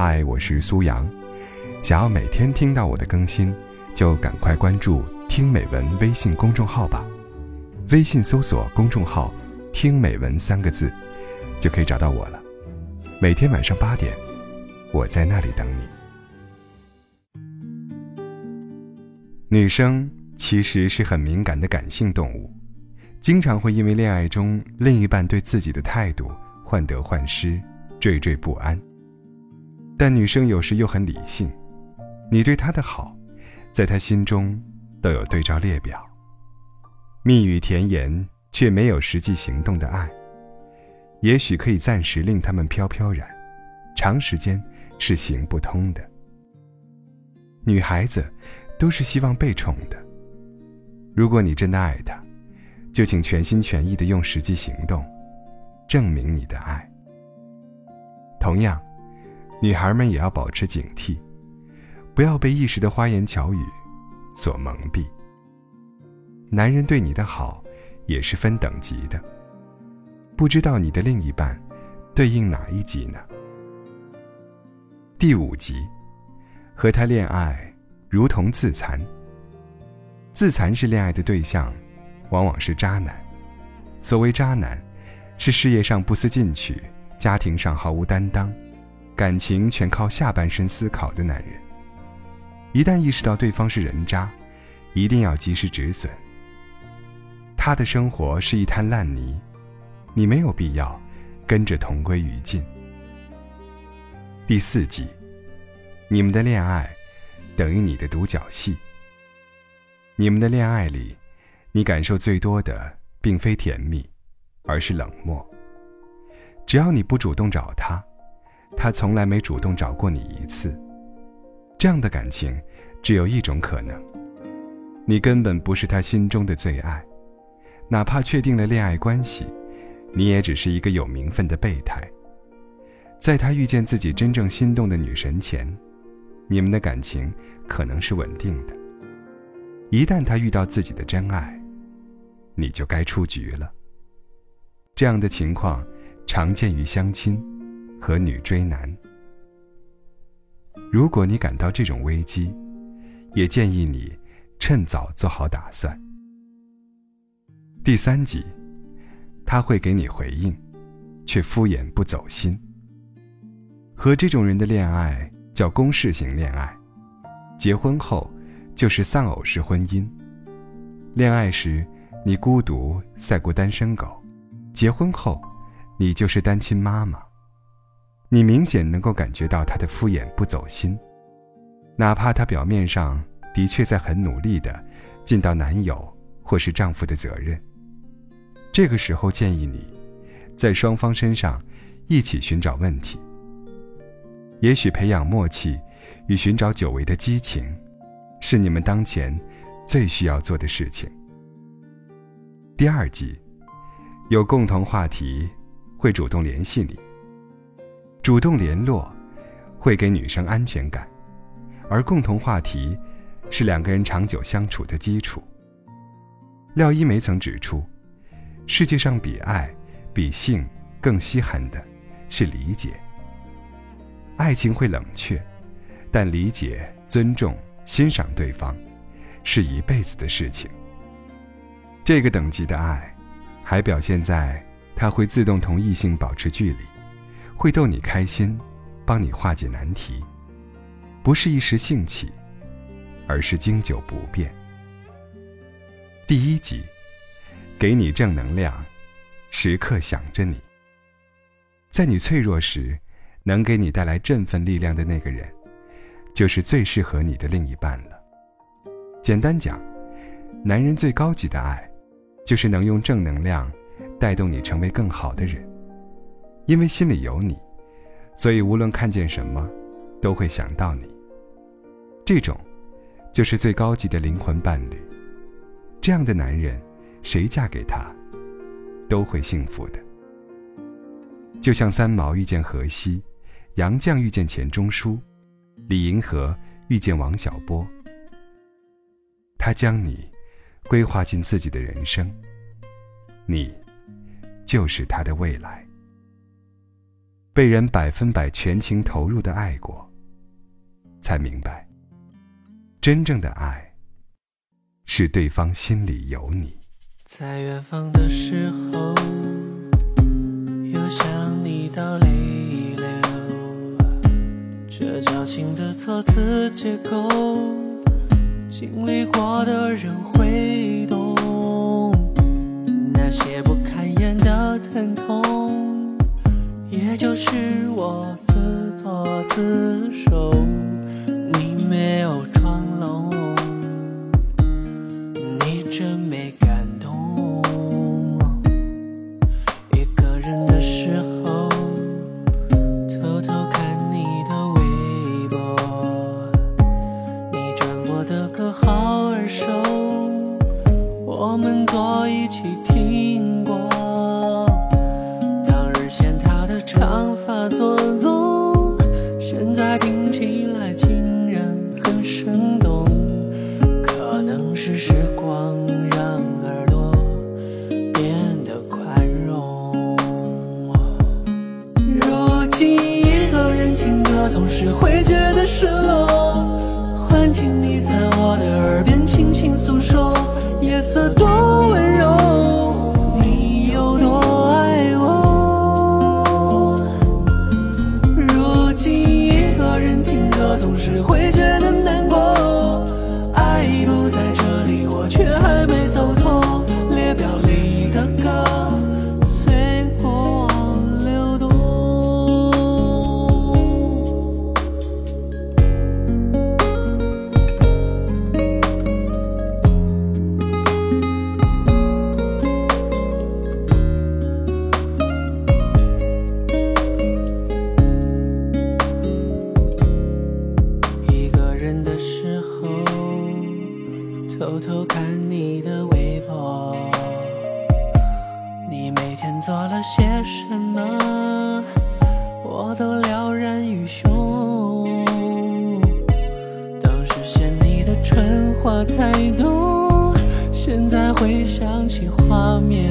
嗨，我是苏阳。想要每天听到我的更新，就赶快关注“听美文”微信公众号吧。微信搜索公众号“听美文”三个字，就可以找到我了。每天晚上八点，我在那里等你。女生其实是很敏感的感性动物，经常会因为恋爱中另一半对自己的态度患得患失、惴惴不安。但女生有时又很理性，你对她的好，在她心中都有对照列表。蜜语甜言却没有实际行动的爱，也许可以暂时令他们飘飘然，长时间是行不通的。女孩子都是希望被宠的，如果你真的爱她，就请全心全意的用实际行动，证明你的爱。同样。女孩们也要保持警惕，不要被一时的花言巧语所蒙蔽。男人对你的好也是分等级的，不知道你的另一半对应哪一级呢？第五集，和他恋爱如同自残。自残是恋爱的对象，往往是渣男。所谓渣男，是事业上不思进取，家庭上毫无担当。感情全靠下半身思考的男人，一旦意识到对方是人渣，一定要及时止损。他的生活是一滩烂泥，你没有必要跟着同归于尽。第四集，你们的恋爱等于你的独角戏。你们的恋爱里，你感受最多的并非甜蜜，而是冷漠。只要你不主动找他。他从来没主动找过你一次，这样的感情，只有一种可能：你根本不是他心中的最爱，哪怕确定了恋爱关系，你也只是一个有名分的备胎。在他遇见自己真正心动的女神前，你们的感情可能是稳定的。一旦他遇到自己的真爱，你就该出局了。这样的情况常见于相亲。和女追男，如果你感到这种危机，也建议你趁早做好打算。第三集，他会给你回应，却敷衍不走心。和这种人的恋爱叫公式型恋爱，结婚后就是丧偶式婚姻。恋爱时你孤独赛过单身狗，结婚后你就是单亲妈妈。你明显能够感觉到他的敷衍不走心，哪怕他表面上的确在很努力的尽到男友或是丈夫的责任。这个时候建议你，在双方身上一起寻找问题。也许培养默契与寻找久违的激情，是你们当前最需要做的事情。第二集，有共同话题，会主动联系你。主动联络，会给女生安全感，而共同话题，是两个人长久相处的基础。廖一梅曾指出，世界上比爱、比性更稀罕的，是理解。爱情会冷却，但理解、尊重、欣赏对方，是一辈子的事情。这个等级的爱，还表现在他会自动同异性保持距离。会逗你开心，帮你化解难题，不是一时兴起，而是经久不变。第一集，给你正能量，时刻想着你。在你脆弱时，能给你带来振奋力量的那个人，就是最适合你的另一半了。简单讲，男人最高级的爱，就是能用正能量带动你成为更好的人。因为心里有你，所以无论看见什么，都会想到你。这种，就是最高级的灵魂伴侣。这样的男人，谁嫁给他，都会幸福的。就像三毛遇见荷西，杨绛遇见钱钟书，李银河遇见王小波。他将你规划进自己的人生，你就是他的未来。被人百分百全情投入的爱过才明白真正的爱是对方心里有你。在远方的时候又想你到泪流。这矫情的措辞结构经历过的人会懂厮守，你没有装聋，你真没感动。一个人的时候，偷偷看你的微博，你转播的歌好耳熟，我们坐一起听过。当日嫌他的长发做作。总是会觉得失落。做了些什么我都了然于胸。当时嫌你的蠢话太多现在回想起画面